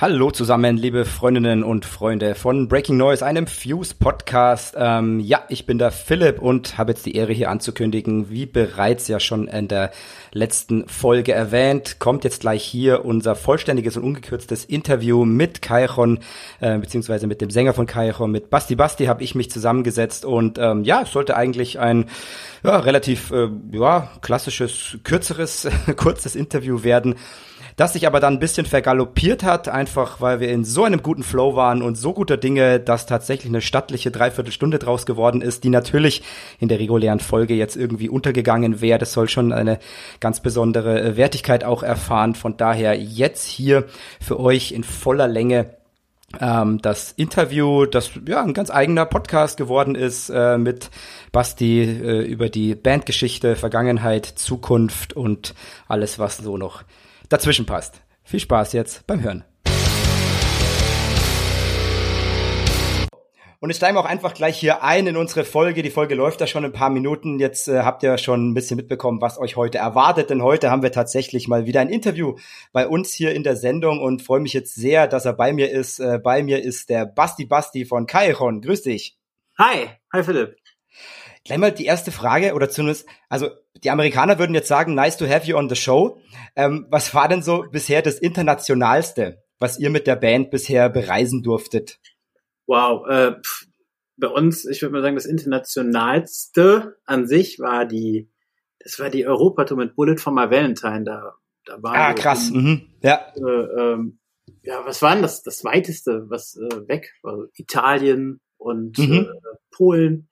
Hallo zusammen, liebe Freundinnen und Freunde von Breaking Noise, einem Fuse Podcast. Ähm, ja, ich bin der Philipp und habe jetzt die Ehre hier anzukündigen, wie bereits ja schon in der letzten Folge erwähnt, kommt jetzt gleich hier unser vollständiges und ungekürztes Interview mit Kairon, äh, beziehungsweise mit dem Sänger von Kairon, mit Basti Basti habe ich mich zusammengesetzt und ähm, ja, es sollte eigentlich ein ja, relativ äh, ja, klassisches, kürzeres, kurzes Interview werden das sich aber dann ein bisschen vergaloppiert hat, einfach weil wir in so einem guten Flow waren und so guter Dinge, dass tatsächlich eine stattliche Dreiviertelstunde draus geworden ist, die natürlich in der regulären Folge jetzt irgendwie untergegangen wäre. Das soll schon eine ganz besondere äh, Wertigkeit auch erfahren. Von daher jetzt hier für euch in voller Länge ähm, das Interview, das ja ein ganz eigener Podcast geworden ist äh, mit Basti äh, über die Bandgeschichte, Vergangenheit, Zukunft und alles, was so noch dazwischen passt. Viel Spaß jetzt beim Hören. Und ich steigen wir auch einfach gleich hier ein in unsere Folge. Die Folge läuft ja schon ein paar Minuten. Jetzt äh, habt ihr schon ein bisschen mitbekommen, was euch heute erwartet. Denn heute haben wir tatsächlich mal wieder ein Interview bei uns hier in der Sendung und freue mich jetzt sehr, dass er bei mir ist. Äh, bei mir ist der Basti Basti von Kairon. Grüß dich. Hi, hi Philipp. Gleich mal die erste Frage oder zumindest, also die Amerikaner würden jetzt sagen, nice to have you on the show. Ähm, was war denn so bisher das Internationalste, was ihr mit der Band bisher bereisen durftet? Wow, äh, pff, bei uns, ich würde mal sagen, das Internationalste an sich war die, das war die Europatour mit Bullet for my Valentine. Da, da waren ah, krass. In, mhm. Ja. Äh, ähm, ja, was war denn das? Das weiteste, was äh, weg war? Italien und mhm. äh, Polen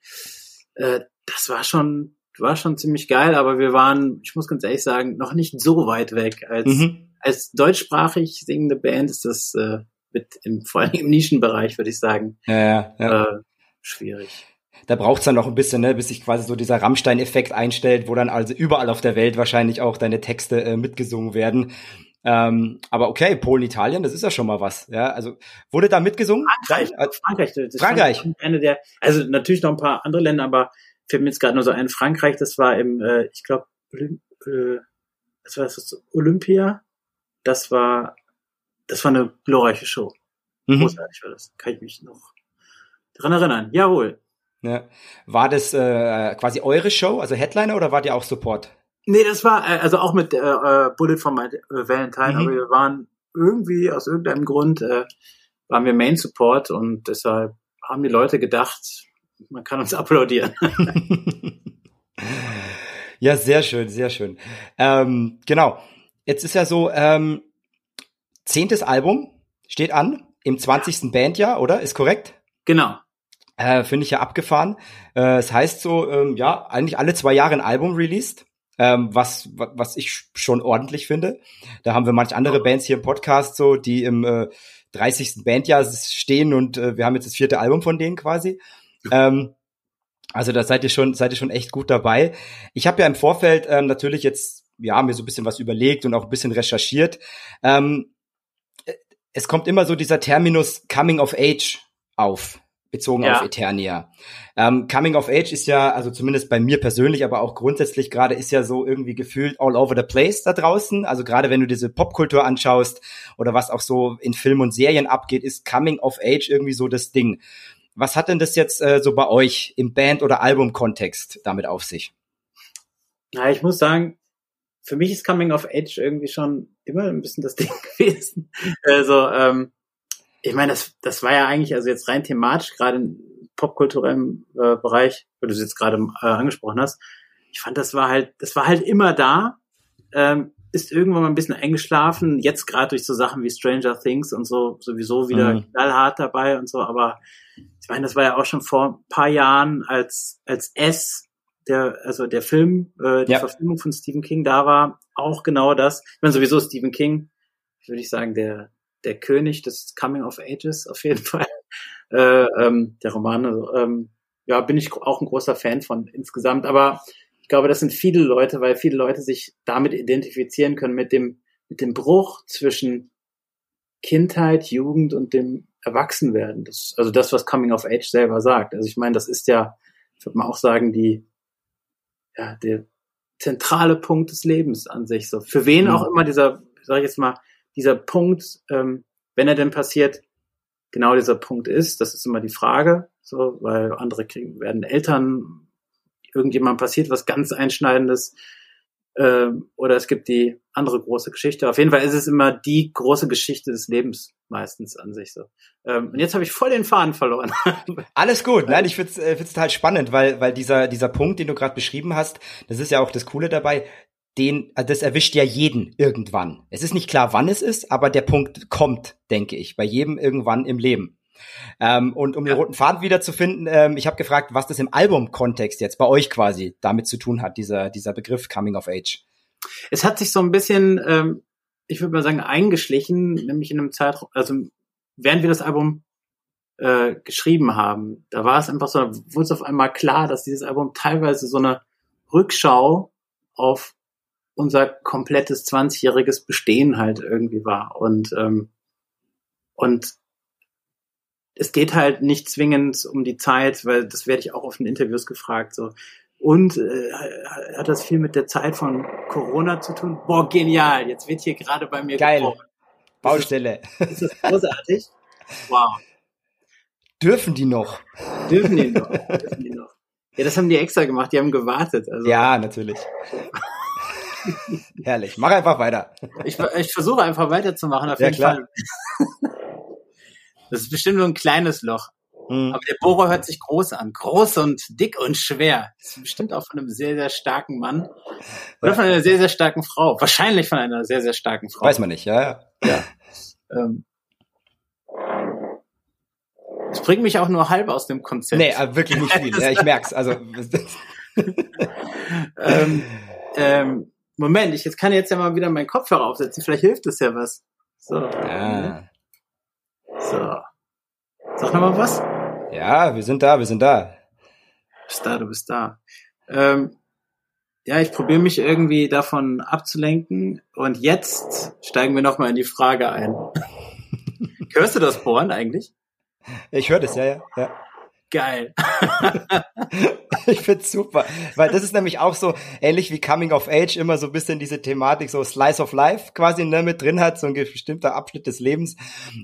äh, das war schon, war schon ziemlich geil, aber wir waren, ich muss ganz ehrlich sagen, noch nicht so weit weg. Als, mhm. als deutschsprachig singende Band ist das äh, mit im, vor allem im Nischenbereich, würde ich sagen, ja, ja, ja. Äh, schwierig. Da braucht's dann noch ein bisschen, ne, bis sich quasi so dieser Rammstein-Effekt einstellt, wo dann also überall auf der Welt wahrscheinlich auch deine Texte äh, mitgesungen werden. Ähm, aber okay, Polen, Italien, das ist ja schon mal was. Ja, also wurde da mitgesungen? Frankreich, äh, Frankreich, das Frankreich. Eine der, also natürlich noch ein paar andere Länder, aber fällt mir jetzt gerade nur so ein. Frankreich, das war im, äh, ich glaube, äh, was war das? Olympia. Das war, das war eine glorreiche Show. Mhm. Großartig war das. Kann ich mich noch dran erinnern. Jawohl. Ja. War das äh, quasi eure Show, also Headliner, oder wart ihr auch Support? Nee, das war äh, also auch mit äh, äh Bullet von My äh, Valentine, mhm. aber wir waren irgendwie aus irgendeinem Grund äh, waren wir Main Support und deshalb haben die Leute gedacht, man kann uns applaudieren. ja, sehr schön, sehr schön. Ähm, genau. Jetzt ist ja so, ähm, zehntes Album steht an im 20. Bandjahr, oder? Ist korrekt? Genau. Äh, Finde ich ja abgefahren. Äh, es das heißt so, ähm, ja, eigentlich alle zwei Jahre ein Album released ähm, was, was ich schon ordentlich finde. Da haben wir manch andere Bands hier im Podcast so, die im äh, 30. Bandjahr stehen und äh, wir haben jetzt das vierte Album von denen quasi. Ähm, also da seid ihr schon, seid ihr schon echt gut dabei. Ich habe ja im Vorfeld ähm, natürlich jetzt ja mir so ein bisschen was überlegt und auch ein bisschen recherchiert. Ähm, es kommt immer so dieser Terminus Coming of Age auf bezogen ja. auf Eternia. Ähm, Coming of Age ist ja, also zumindest bei mir persönlich, aber auch grundsätzlich gerade ist ja so irgendwie gefühlt all over the place da draußen. Also gerade wenn du diese Popkultur anschaust oder was auch so in Filmen und Serien abgeht, ist Coming of Age irgendwie so das Ding. Was hat denn das jetzt äh, so bei euch im Band- oder Album-Kontext damit auf sich? Na, ich muss sagen, für mich ist Coming of Age irgendwie schon immer ein bisschen das Ding gewesen. Also, ähm, ich meine, das, das war ja eigentlich, also jetzt rein thematisch, gerade im popkulturellen äh, Bereich, wo du es jetzt gerade äh, angesprochen hast, ich fand, das war halt, das war halt immer da, ähm, ist irgendwann mal ein bisschen eingeschlafen, jetzt gerade durch so Sachen wie Stranger Things und so sowieso wieder mhm. knallhart dabei und so, aber ich meine, das war ja auch schon vor ein paar Jahren, als, als S, der, also der Film, äh, die ja. Verfilmung von Stephen King da war, auch genau das. Ich meine, sowieso Stephen King, würde ich sagen, der, der König des Coming of Ages auf jeden Fall. Äh, ähm, der Roman, also, ähm, ja, bin ich auch ein großer Fan von insgesamt. Aber ich glaube, das sind viele Leute, weil viele Leute sich damit identifizieren können mit dem mit dem Bruch zwischen Kindheit, Jugend und dem Erwachsenwerden. Das, also das, was Coming of Age selber sagt. Also ich meine, das ist ja, ich würde mal auch sagen, die ja der zentrale Punkt des Lebens an sich. So für wen mhm. auch immer dieser, sag ich jetzt mal, dieser Punkt, ähm, wenn er denn passiert, genau dieser Punkt ist. Das ist immer die Frage, so, weil andere kriegen, werden Eltern, irgendjemand passiert was ganz Einschneidendes, ähm, oder es gibt die andere große Geschichte. Auf jeden Fall ist es immer die große Geschichte des Lebens meistens an sich so. Ähm, und jetzt habe ich voll den Faden verloren. Alles gut. Nein, ich finde es äh, total spannend, weil, weil dieser, dieser Punkt, den du gerade beschrieben hast, das ist ja auch das Coole dabei, den, äh, das erwischt ja jeden irgendwann. Es ist nicht klar, wann es ist, aber der Punkt kommt, denke ich, bei jedem irgendwann im Leben. Ähm, und um den roten Faden wiederzufinden, ähm, ich habe gefragt, was das im Album-Kontext jetzt bei euch quasi damit zu tun hat, dieser, dieser Begriff Coming of Age. Es hat sich so ein bisschen, ähm, ich würde mal sagen, eingeschlichen, nämlich in einem Zeitraum, also während wir das Album äh, geschrieben haben, da war es einfach so, wurde es auf einmal klar, dass dieses Album teilweise so eine Rückschau auf unser komplettes 20-jähriges Bestehen halt irgendwie war. Und, ähm, und es geht halt nicht zwingend um die Zeit, weil das werde ich auch auf den Interviews gefragt. So. Und äh, hat das viel mit der Zeit von Corona zu tun? Boah, genial! Jetzt wird hier gerade bei mir Geil. Gebrochen. Baustelle. Ist das, großartig? Wow. Dürfen die noch? Dürfen die noch? Dürfen die noch? Ja, das haben die extra gemacht. Die haben gewartet. Also. Ja, natürlich. Herrlich. Mach einfach weiter. Ich, ich versuche einfach weiterzumachen. Auf ja, jeden klar. Fall. Das ist bestimmt nur ein kleines Loch. Mhm. Aber der Bohrer hört sich groß an. Groß und dick und schwer. Das ist bestimmt auch von einem sehr, sehr starken Mann. Oder von einer sehr, sehr starken Frau. Wahrscheinlich von einer sehr, sehr starken Frau. Weiß man nicht, ja, ja. ja. Ähm, das bringt mich auch nur halb aus dem Konzept. Nee, wirklich nicht viel. ja, ich merk's. Also. ähm, ähm, Moment, ich jetzt kann jetzt ja mal wieder meinen Kopfhörer aufsetzen. Vielleicht hilft es ja was. So. Ja. So. Sag noch mal was. Ja, wir sind da, wir sind da. Du bist da, du bist da. Ähm, ja, ich probiere mich irgendwie davon abzulenken. Und jetzt steigen wir nochmal in die Frage ein. Hörst du das Bohren eigentlich? Ich höre das, ja, ja. ja. Geil. ich find's super, weil das ist nämlich auch so ähnlich wie Coming of Age immer so ein bisschen diese Thematik so Slice of Life quasi ne, mit drin hat, so ein bestimmter Abschnitt des Lebens,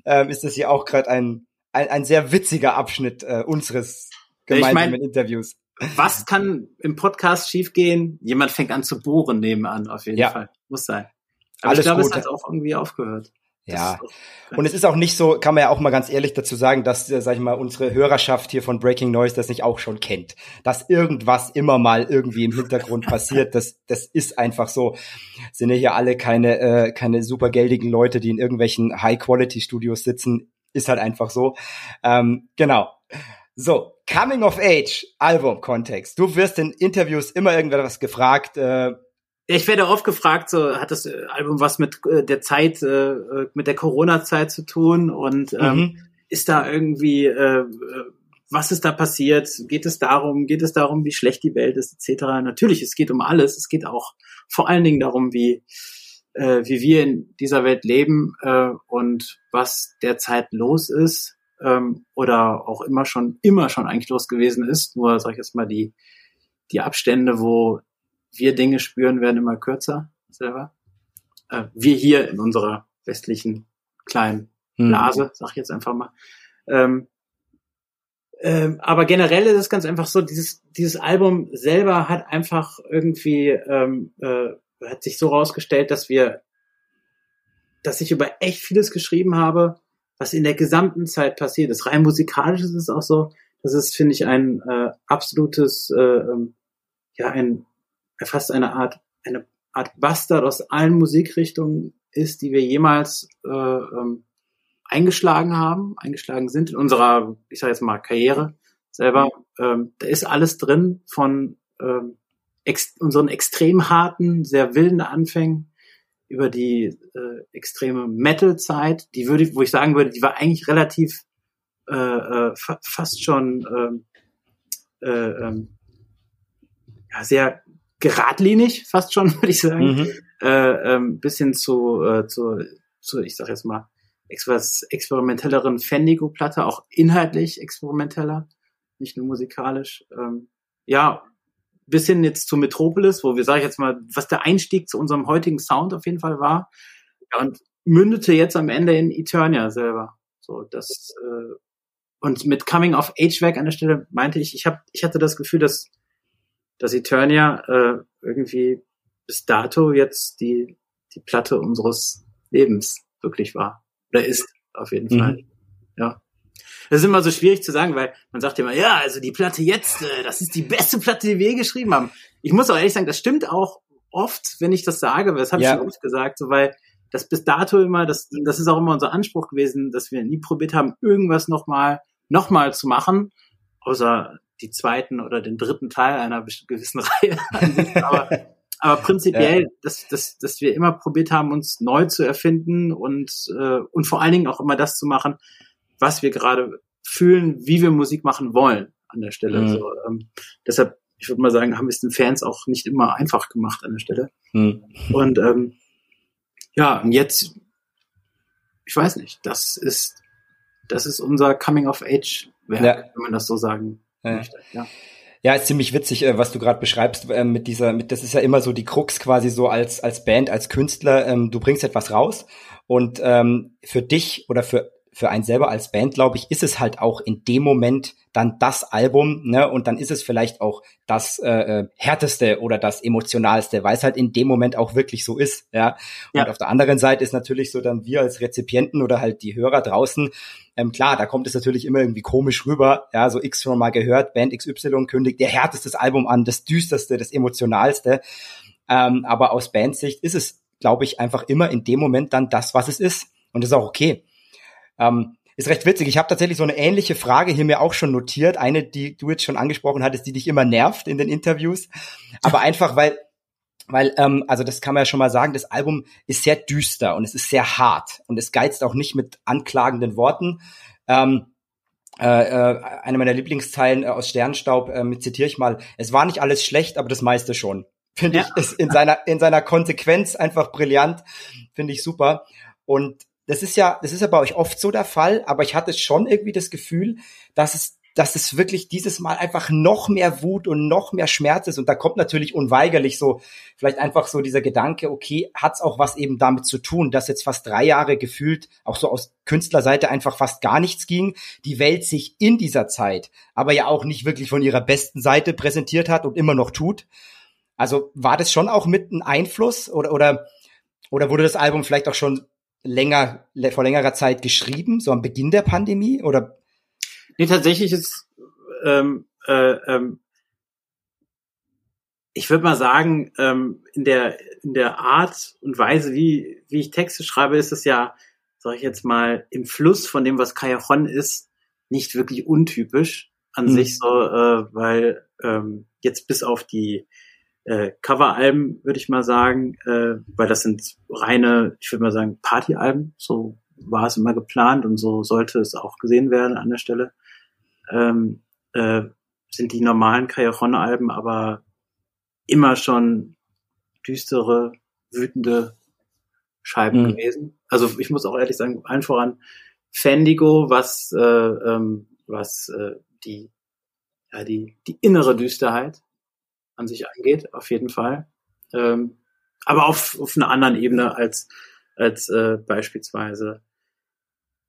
ähm, ist das hier auch gerade ein, ein, ein sehr witziger Abschnitt äh, unseres gemeinsamen ich mein, Interviews. Was kann im Podcast schiefgehen? Jemand fängt an zu bohren nebenan, auf jeden ja. Fall. Muss sein. Aber Alles ich glaube, es hat auch irgendwie aufgehört. Ja. Und es ist auch nicht so, kann man ja auch mal ganz ehrlich dazu sagen, dass, äh, sag ich mal, unsere Hörerschaft hier von Breaking Noise das nicht auch schon kennt. Dass irgendwas immer mal irgendwie im Hintergrund passiert, das, das ist einfach so. Sind ja hier alle keine, äh, keine super geldigen Leute, die in irgendwelchen High-Quality-Studios sitzen. Ist halt einfach so. Ähm, genau. So, Coming of Age, Album-Kontext. Du wirst in Interviews immer irgendwas gefragt, äh, ich werde oft gefragt, so hat das äh, Album was mit äh, der Zeit, äh, mit der Corona-Zeit zu tun und ähm, mhm. ist da irgendwie, äh, was ist da passiert? Geht es darum, geht es darum, wie schlecht die Welt ist, etc. Natürlich, es geht um alles. Es geht auch vor allen Dingen darum, wie äh, wie wir in dieser Welt leben äh, und was derzeit los ist ähm, oder auch immer schon immer schon eigentlich los gewesen ist. Nur sag ich jetzt mal die die Abstände, wo wir Dinge spüren, werden immer kürzer selber. Äh, wir hier in unserer westlichen kleinen hm. Blase, sag ich jetzt einfach mal. Ähm, ähm, aber generell ist es ganz einfach so, dieses, dieses Album selber hat einfach irgendwie, ähm, äh, hat sich so rausgestellt, dass wir, dass ich über echt vieles geschrieben habe, was in der gesamten Zeit passiert ist. Rein musikalisch ist es auch so, das ist, finde ich, ein äh, absolutes, äh, ähm, ja, ein fast eine Art, eine Art Bastard aus allen Musikrichtungen ist, die wir jemals äh, ähm, eingeschlagen haben, eingeschlagen sind in unserer, ich sage jetzt mal, Karriere selber. Ähm, da ist alles drin von ähm, ex unseren extrem harten, sehr wilden Anfängen über die äh, extreme Metal-Zeit, die würde, wo ich sagen würde, die war eigentlich relativ äh, äh, fa fast schon ähm, äh, ähm, ja, sehr geradlinig, fast schon, würde ich sagen, mhm. äh, ähm, bis hin zu, äh, zu, zu, ich sag jetzt mal, etwas experimentelleren Fendigo-Platte, auch inhaltlich experimenteller, nicht nur musikalisch. Ähm, ja, bis hin jetzt zu Metropolis, wo wir, sage ich jetzt mal, was der Einstieg zu unserem heutigen Sound auf jeden Fall war. Ja, und mündete jetzt am Ende in Eternia selber. So, das äh, und mit Coming of Age Werk an der Stelle meinte ich, ich habe, ich hatte das Gefühl, dass dass Eternia äh, irgendwie bis dato jetzt die die Platte unseres Lebens wirklich war oder ist auf jeden mhm. Fall. Ja. Das ist immer so schwierig zu sagen, weil man sagt immer, ja, also die Platte jetzt, äh, das ist die beste Platte, die wir je geschrieben haben. Ich muss auch ehrlich sagen, das stimmt auch oft, wenn ich das sage, das habe ich ja. schon oft gesagt, so weil das bis dato immer, das, das ist auch immer unser Anspruch gewesen, dass wir nie probiert haben, irgendwas nochmal noch mal zu machen, außer die zweiten oder den dritten Teil einer gewissen Reihe. aber, aber prinzipiell, ja. dass, dass, dass wir immer probiert haben, uns neu zu erfinden und, äh, und vor allen Dingen auch immer das zu machen, was wir gerade fühlen, wie wir Musik machen wollen an der Stelle. Mhm. So, ähm, deshalb, ich würde mal sagen, haben wir es den Fans auch nicht immer einfach gemacht an der Stelle. Mhm. Und ähm, ja, und jetzt, ich weiß nicht, das ist, das ist unser Coming of Age Werk, ja. wenn man das so sagen. Möchte. Ja. Ja, ist ziemlich witzig, äh, was du gerade beschreibst äh, mit dieser, mit das ist ja immer so die Krux quasi so als als Band, als Künstler. Ähm, du bringst etwas raus und ähm, für dich oder für für einen selber als Band, glaube ich, ist es halt auch in dem Moment dann das Album, ne? Und dann ist es vielleicht auch das äh, äh, härteste oder das emotionalste, weil es halt in dem Moment auch wirklich so ist, ja. Und ja. auf der anderen Seite ist natürlich so dann wir als Rezipienten oder halt die Hörer draußen, ähm, klar, da kommt es natürlich immer irgendwie komisch rüber, ja, so X schon mal gehört, Band XY kündigt der härteste Album an, das düsterste, das emotionalste. Ähm, aber aus Bandsicht ist es, glaube ich, einfach immer in dem Moment dann das, was es ist. Und das ist auch okay. Ähm, ist recht witzig. Ich habe tatsächlich so eine ähnliche Frage hier mir auch schon notiert. Eine, die du jetzt schon angesprochen hattest, die dich immer nervt in den Interviews. Aber einfach, weil, weil, ähm, also das kann man ja schon mal sagen, das Album ist sehr düster und es ist sehr hart und es geizt auch nicht mit anklagenden Worten. Ähm, äh, äh, eine meiner Lieblingszeilen äh, aus Sternstaub, äh, zitiere ich mal, es war nicht alles schlecht, aber das meiste schon. Finde ja. ich, ist in seiner, in seiner Konsequenz einfach brillant. Finde ich super. Und das ist ja, das ist ja bei euch oft so der Fall, aber ich hatte schon irgendwie das Gefühl, dass es, dass es wirklich dieses Mal einfach noch mehr Wut und noch mehr Schmerz ist. Und da kommt natürlich unweigerlich so, vielleicht einfach so dieser Gedanke, okay, hat's auch was eben damit zu tun, dass jetzt fast drei Jahre gefühlt, auch so aus Künstlerseite einfach fast gar nichts ging, die Welt sich in dieser Zeit, aber ja auch nicht wirklich von ihrer besten Seite präsentiert hat und immer noch tut. Also war das schon auch mit ein Einfluss oder, oder, oder wurde das Album vielleicht auch schon länger, vor längerer Zeit geschrieben, so am Beginn der Pandemie oder? Nee, tatsächlich ist, ähm, äh, ähm, ich würde mal sagen, ähm, in der, in der Art und Weise, wie, wie ich Texte schreibe, ist es ja, sag ich jetzt mal, im Fluss von dem, was Cajon ist, nicht wirklich untypisch an mhm. sich so, äh, weil ähm, jetzt bis auf die äh, Coveralben, würde ich mal sagen, äh, weil das sind reine, ich würde mal sagen, Partyalben. So war es immer geplant und so sollte es auch gesehen werden an der Stelle. Ähm, äh, sind die normalen Cajon-Alben aber immer schon düstere, wütende Scheiben mhm. gewesen. Also ich muss auch ehrlich sagen, allen voran Fendigo, was äh, ähm, was äh, die ja die die innere Düsterheit an sich angeht, auf jeden Fall. Ähm, aber auf, auf einer anderen Ebene als, als äh, beispielsweise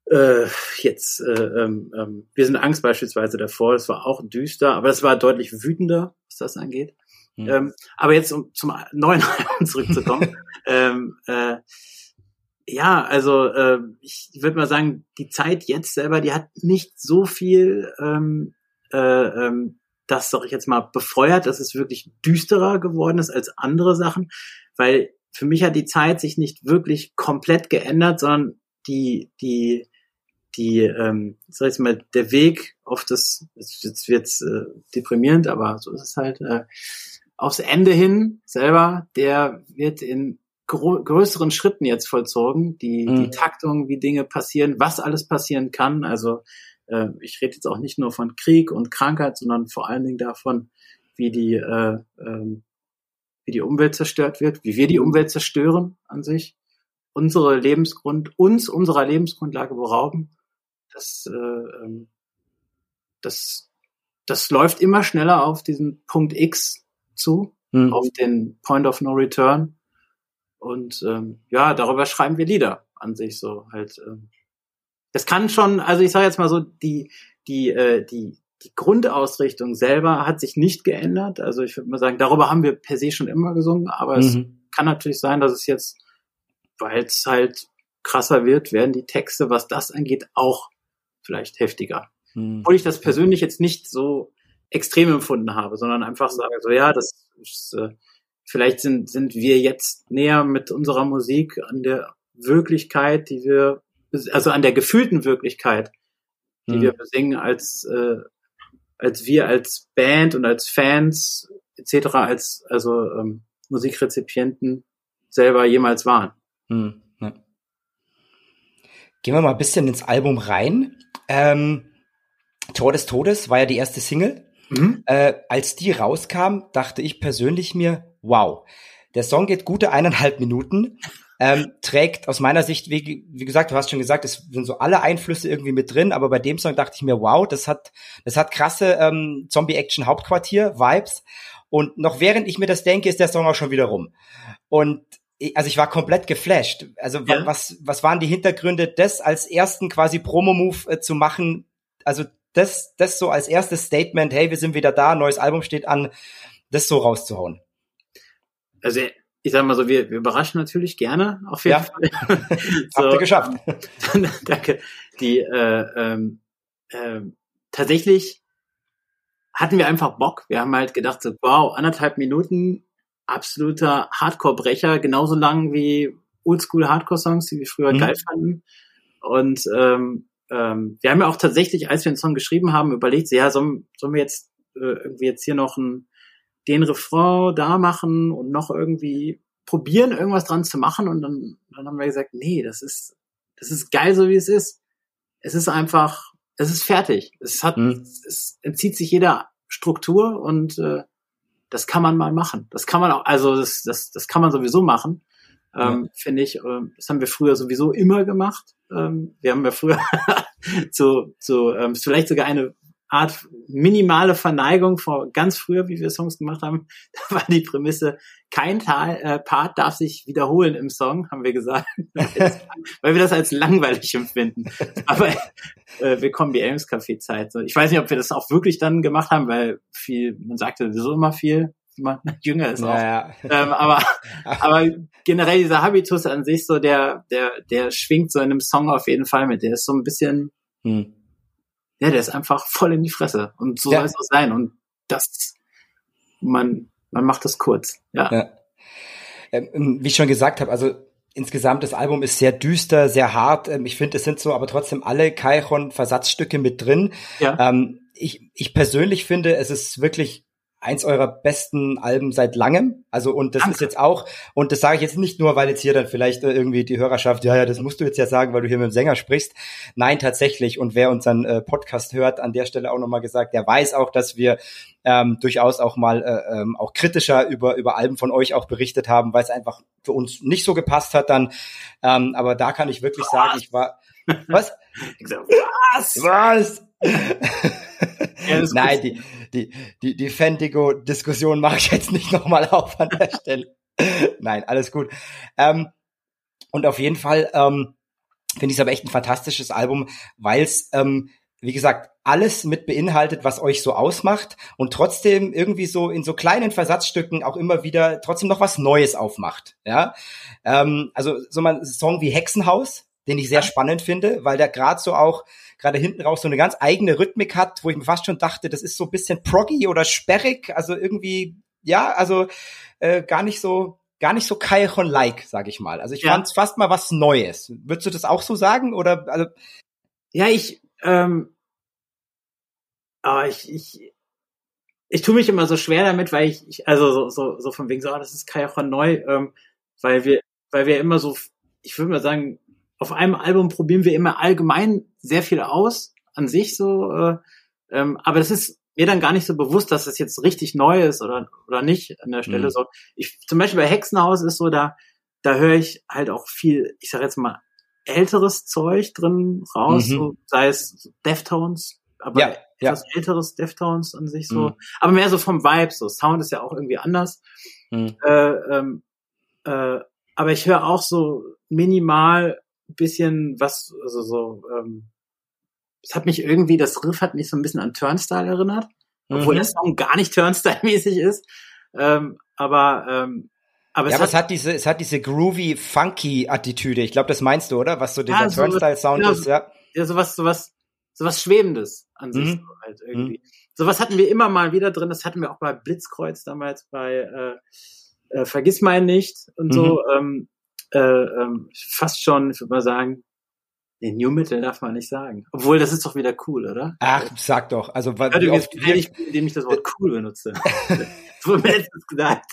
äh, jetzt, äh, ähm, ähm, wir sind Angst beispielsweise davor, das war auch düster, aber das war deutlich wütender, was das angeht. Mhm. Ähm, aber jetzt, um zum neuen Album zurückzukommen, ähm, äh, ja, also äh, ich würde mal sagen, die Zeit jetzt selber, die hat nicht so viel ähm, äh, ähm, das, sag ich jetzt mal, befeuert, dass es wirklich düsterer geworden ist als andere Sachen, weil für mich hat die Zeit sich nicht wirklich komplett geändert, sondern die, die, die, ähm, sag ich mal, der Weg auf das, jetzt wird's äh, deprimierend, aber so ist es halt, äh, aufs Ende hin selber, der wird in größeren Schritten jetzt vollzogen, die, mhm. die Taktung, wie Dinge passieren, was alles passieren kann, also äh, ich rede jetzt auch nicht nur von Krieg und Krankheit, sondern vor allen Dingen davon, wie die, äh, ähm, wie die Umwelt zerstört wird, wie wir die Umwelt zerstören an sich, unsere Lebensgrund, uns unserer Lebensgrundlage berauben. Das, äh, ähm, das, das läuft immer schneller auf diesen Punkt X zu, mhm. auf den Point of No Return. Und ähm, ja, darüber schreiben wir Lieder an sich so halt. Ähm. Das kann schon, also ich sage jetzt mal so, die, die, äh, die, die Grundausrichtung selber hat sich nicht geändert. Also ich würde mal sagen, darüber haben wir per se schon immer gesungen, aber mhm. es kann natürlich sein, dass es jetzt, weil es halt krasser wird, werden die Texte, was das angeht, auch vielleicht heftiger. Mhm. Obwohl ich das persönlich jetzt nicht so extrem empfunden habe, sondern einfach sage so, ja, das ist, äh, vielleicht sind, sind wir jetzt näher mit unserer Musik an der Wirklichkeit, die wir, also an der gefühlten Wirklichkeit, die mhm. wir besingen, als, äh, als wir als Band und als Fans etc., als also ähm, Musikrezipienten selber jemals waren. Ja. Gehen wir mal ein bisschen ins Album rein. Ähm, Tor des Todes war ja die erste Single. Mhm. Äh, als die rauskam, dachte ich persönlich mir, wow, der Song geht gute eineinhalb Minuten, ähm, trägt aus meiner Sicht, wie, wie gesagt, du hast schon gesagt, es sind so alle Einflüsse irgendwie mit drin, aber bei dem Song dachte ich mir, wow, das hat, das hat krasse ähm, Zombie-Action-Hauptquartier-Vibes. Und noch während ich mir das denke, ist der Song auch schon wieder rum. Und also ich war komplett geflasht. Also ja. was, was waren die Hintergründe, das als ersten quasi Promo-Move äh, zu machen? Also das, das so als erstes Statement, hey, wir sind wieder da, neues Album steht an, das so rauszuhauen. Also ich sag mal so, wir, wir überraschen natürlich gerne auf jeden ja. Fall. so, Habt ihr geschafft. danke. Die äh, ähm, äh, tatsächlich hatten wir einfach Bock. Wir haben halt gedacht, so, wow, anderthalb Minuten, absoluter Hardcore-Brecher, genauso lang wie Oldschool-Hardcore-Songs, die wir früher mhm. geil fanden. Und ähm, ähm, wir haben ja auch tatsächlich, als wir den Song geschrieben haben, überlegt, ja, sollen, sollen wir jetzt äh, irgendwie jetzt hier noch ein, den Refrain da machen und noch irgendwie probieren, irgendwas dran zu machen. Und dann, dann haben wir gesagt, nee, das ist, das ist geil, so wie es ist. Es ist einfach, es ist fertig. Es hat, mhm. es entzieht sich jeder Struktur und äh, das kann man mal machen. Das kann man auch, also das, das, das kann man sowieso machen ähm, ja. finde ich. Ähm, das haben wir früher sowieso immer gemacht. Ähm, wir haben ja früher so, so ähm, vielleicht sogar eine Art minimale Verneigung vor ganz früher, wie wir Songs gemacht haben. Da war die Prämisse, kein Teil, äh, Part darf sich wiederholen im Song, haben wir gesagt, weil wir das als langweilig empfinden. Aber äh, willkommen die Elms Café Zeit. Ich weiß nicht, ob wir das auch wirklich dann gemacht haben, weil viel, man sagte sowieso immer viel, man jünger ist auch. Ja, Ähm, aber, aber generell dieser Habitus an sich so, der, der, der schwingt so in einem Song auf jeden Fall mit. Der ist so ein bisschen, hm. Ja, der ist einfach voll in die Fresse. Und so ja. soll es auch sein. Und das, man, man macht das kurz. Ja. ja. Ähm, wie ich schon gesagt habe, also insgesamt das Album ist sehr düster, sehr hart. Ähm, ich finde, es sind so aber trotzdem alle Kaichon-Versatzstücke mit drin. Ja. Ähm, ich, ich persönlich finde, es ist wirklich eins eurer besten Alben seit langem. Also und das Danke. ist jetzt auch und das sage ich jetzt nicht nur, weil jetzt hier dann vielleicht äh, irgendwie die Hörerschaft, ja ja, das musst du jetzt ja sagen, weil du hier mit dem Sänger sprichst. Nein, tatsächlich. Und wer unseren äh, Podcast hört, an der Stelle auch nochmal gesagt, der weiß auch, dass wir ähm, durchaus auch mal äh, ähm, auch kritischer über über Alben von euch auch berichtet haben, weil es einfach für uns nicht so gepasst hat dann. Ähm, aber da kann ich wirklich sagen, ich war was? was? Was? Ja, Nein, die, die, die, die Fendigo-Diskussion mache ich jetzt nicht nochmal auf an der Stelle. Nein, alles gut. Ähm, und auf jeden Fall ähm, finde ich es aber echt ein fantastisches Album, weil es, ähm, wie gesagt, alles mit beinhaltet, was euch so ausmacht und trotzdem irgendwie so in so kleinen Versatzstücken auch immer wieder trotzdem noch was Neues aufmacht. Ja, ähm, also so mal ein Song wie Hexenhaus, den ich sehr spannend finde, weil der gerade so auch gerade hinten raus so eine ganz eigene Rhythmik hat, wo ich mir fast schon dachte, das ist so ein bisschen proggy oder sperrig, also irgendwie, ja, also äh, gar nicht so, gar nicht so Kairon-like, sag ich mal. Also ich ja. fand es fast mal was Neues. Würdest du das auch so sagen? Oder also Ja, ich, ähm, aber ah, ich, ich, ich tue mich immer so schwer damit, weil ich, ich also so, so, so von wegen so, oh, das ist Kairon neu, ähm, weil wir, weil wir immer so, ich würde mal sagen, auf einem Album probieren wir immer allgemein sehr viel aus an sich so, äh, ähm, aber das ist mir dann gar nicht so bewusst, dass das jetzt richtig neu ist oder oder nicht an der Stelle mhm. so. Ich zum Beispiel bei Hexenhaus ist so da da höre ich halt auch viel, ich sag jetzt mal älteres Zeug drin raus, mhm. so, sei es Deftones, aber ja, etwas ja. älteres Deftones an sich so, mhm. aber mehr so vom Vibe so. Sound ist ja auch irgendwie anders. Mhm. Äh, ähm, äh, aber ich höre auch so minimal bisschen was, also so, ähm, es hat mich irgendwie, das Riff hat mich so ein bisschen an Turnstyle erinnert, obwohl Mhm. der Song gar nicht Turnstyle-mäßig ist. Ähm, aber ähm, aber Ja, es aber es hat, hat diese, es hat diese groovy, funky Attitüde. Ich glaube, das meinst du, oder? Was so dieser Ja, so- Turnstyle-Sound ja, ist, ja. ja sowas, sowas, sowas Schwebendes an sich Mhm. so halt irgendwie. Sowas hatten wir immer mal wieder drin. Das hatten wir auch bei Blitzkreuz damals bei äh, äh, Vergiss mein nicht und so. Ähm, äh, ähm, fast schon, ich würde mal sagen, den New Metal darf man nicht sagen. Obwohl, das ist doch wieder cool, oder? Ach, sag doch. Also, übrigens oft wieder wir, nicht, indem ich das Wort cool benutze. letztens gesagt.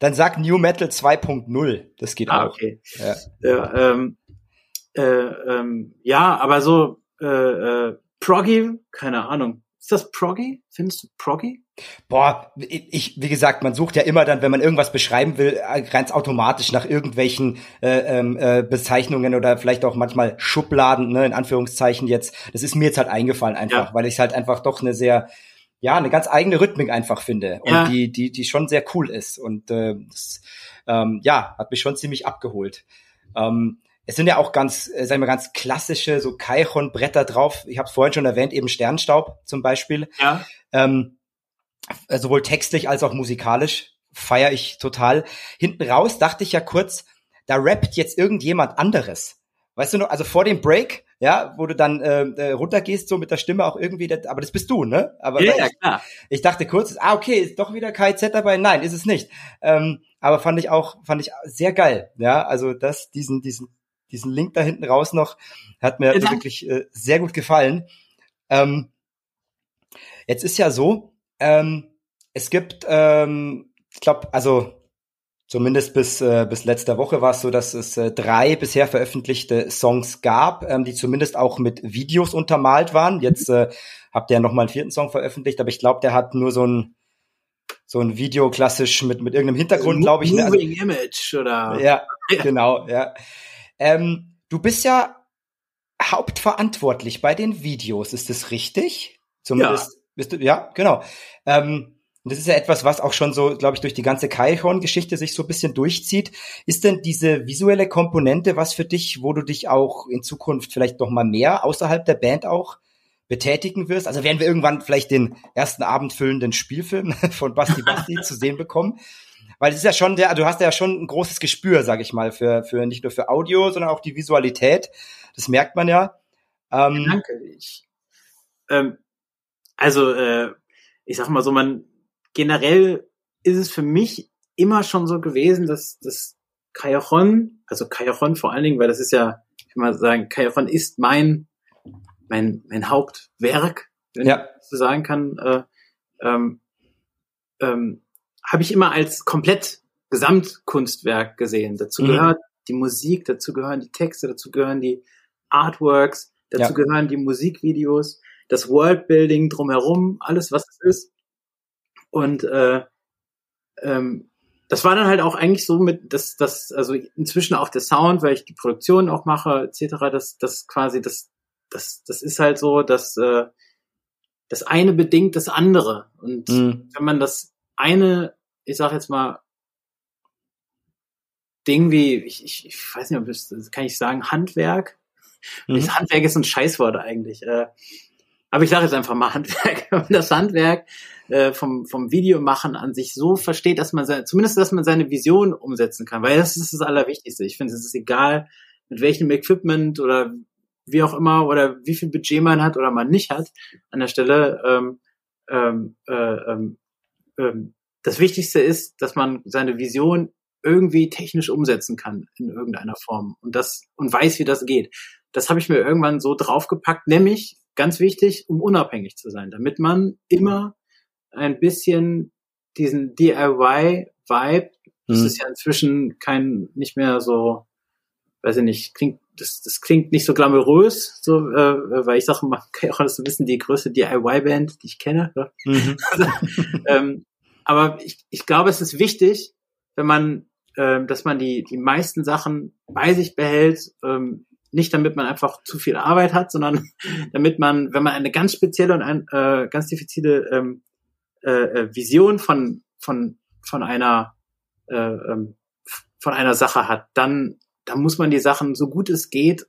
dann sag New Metal 2.0. Das geht Ah, auch. okay. Ja. Ja, ähm, äh, ähm, ja aber so äh, äh, Proggy, keine Ahnung. Ist das Proggy? Findest du Proggy? Boah, ich, wie gesagt, man sucht ja immer dann, wenn man irgendwas beschreiben will, äh, ganz automatisch nach irgendwelchen äh, ähm, äh, Bezeichnungen oder vielleicht auch manchmal Schubladen, ne, in Anführungszeichen jetzt. Das ist mir jetzt halt eingefallen einfach, Ja. weil ich es halt einfach doch eine sehr, ja, eine ganz eigene Rhythmik einfach finde und Ja. die, die, die schon sehr cool ist und äh, das, ähm, ja, hat mich schon ziemlich abgeholt. Ähm, es sind ja auch ganz, äh, sagen wir ganz klassische so Kaichon-Bretter drauf. Ich habe es vorhin schon erwähnt, eben Sternstaub zum Beispiel. Ja. Ähm, äh, sowohl textlich als auch musikalisch feiere ich total. Hinten raus dachte ich ja kurz, da rappt jetzt irgendjemand anderes. Weißt du noch, also vor dem Break, ja, wo du dann äh, äh, runtergehst, so mit der Stimme auch irgendwie, das, aber das bist du, ne? Aber Ja, ich, klar. ich dachte kurz, ah, okay, ist doch wieder KIZ dabei. Nein, ist es nicht. Ähm, aber fand ich auch, fand ich sehr geil. Ja, also das, diesen, diesen, diesen Link da hinten raus noch, hat mir Ja, wirklich äh, sehr gut gefallen. Ähm, jetzt ist ja so, ähm, es gibt, ähm, ich glaube, also zumindest bis äh, bis letzter Woche war es so, dass es äh, drei bisher veröffentlichte Songs gab, ähm, die zumindest auch mit Videos untermalt waren. Jetzt äh, habt ihr ja noch mal einen vierten Song veröffentlicht, aber ich glaube, der hat nur so ein so ein Video klassisch mit mit irgendeinem Hintergrund, glaube ich. Ne? Also, Moving Image oder. ja, Ja. genau, ja. Ähm, du bist ja hauptverantwortlich bei den Videos, ist das richtig? Zumindest bist du, ja, genau. Ähm, und das ist ja etwas, was auch schon so, glaube ich, durch die ganze Kaihorn-Geschichte sich so ein bisschen durchzieht. Ist denn diese visuelle Komponente was für dich, wo du dich auch in Zukunft vielleicht noch mal mehr außerhalb der Band auch betätigen wirst? Also werden wir irgendwann vielleicht den ersten abendfüllenden Spielfilm von Basti Basti zu sehen bekommen? Weil es ist ja schon der, du hast ja schon ein großes Gespür, sag ich mal, für, für nicht nur für Audio, sondern auch die Visualität. Das merkt man ja. Ähm, Danke. Ich, ähm, also, äh, ich sag mal so, man generell ist es für mich immer schon so gewesen, dass das Kajaron, also Kajaron vor allen Dingen, weil das ist ja, ich will mal sagen, Kajaron ist mein mein mein Hauptwerk, wenn Ja. ich so sagen kann, äh, ähm, ähm, habe ich immer als komplett Gesamtkunstwerk gesehen. Dazu Mhm. gehört die Musik, dazu gehören die Texte, dazu gehören die Artworks, dazu Ja. gehören die Musikvideos, das Worldbuilding drumherum, alles was es ist. Und äh, ähm, das war dann halt auch eigentlich so mit, dass das, also inzwischen auch der Sound, weil ich die Produktion auch mache, etc., das, das quasi, das, das, das ist halt so, dass äh, das eine bedingt das andere. Und mh, wenn man das eine, ich sag jetzt mal, Ding wie, ich, ich, ich weiß nicht, ob das kann ich sagen, Handwerk. mhm. Das Handwerk ist ein Scheißwort eigentlich. Äh, aber ich sage jetzt einfach mal Handwerk. Das Handwerk äh, vom, vom Videomachen an sich so versteht, dass man seine, zumindest, dass man seine Vision umsetzen kann, weil das ist das Allerwichtigste. Ich finde, es ist egal, mit welchem Equipment oder wie auch immer oder wie viel Budget man hat oder man nicht hat an der Stelle. Ähm, ähm, äh, ähm, ähm, das Wichtigste ist, dass man seine Vision irgendwie technisch umsetzen kann in irgendeiner Form und das und weiß, wie das geht. Das habe ich mir irgendwann so draufgepackt, nämlich ganz wichtig, um unabhängig zu sein, damit man immer ein bisschen diesen DIY-Vibe, das Mhm. ist ja inzwischen kein nicht mehr so, weiß ich nicht, klingt das, das klingt nicht so glamourös, so, äh, weil ich sage mal, okay, auch das ist ein bisschen die größte DIY-Band, die ich kenne. Ne? Mhm. ähm, aber ich, ich glaube, es ist wichtig, wenn man, ähm, dass man die, die meisten Sachen bei sich behält, ähm, nicht damit man einfach zu viel Arbeit hat, sondern damit man, wenn man eine ganz spezielle und ein, äh, ganz diffizile ähm, äh, äh, Vision von, von, von einer, äh, ähm, von einer Sache hat, dann da muss man die Sachen so gut es geht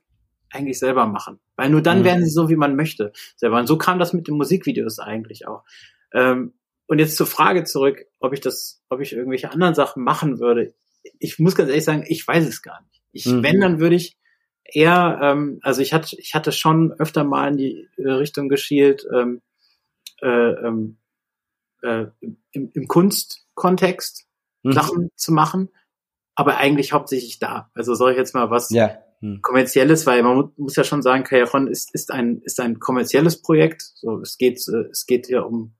eigentlich selber machen. Weil nur dann mhm. werden sie so, wie man möchte. Selber. Und so kam das mit den Musikvideos eigentlich auch. Ähm, und jetzt zur Frage zurück, ob ich das, ob ich irgendwelche anderen Sachen machen würde. Ich muss ganz ehrlich sagen, ich weiß es gar nicht. Ich, mhm. wenn, dann würde ich eher, ähm, also ich hatte, ich hatte schon öfter mal in die äh, Richtung geschielt, ähm, äh, ähm, äh, im, im Kunstkontext mhm. Sachen zu machen, aber eigentlich hauptsächlich da. Also soll ich jetzt mal was ja. hm. kommerzielles, weil man muss ja schon sagen, Kajeron ist, ist ein ist ein kommerzielles Projekt. So es geht äh, es geht hier um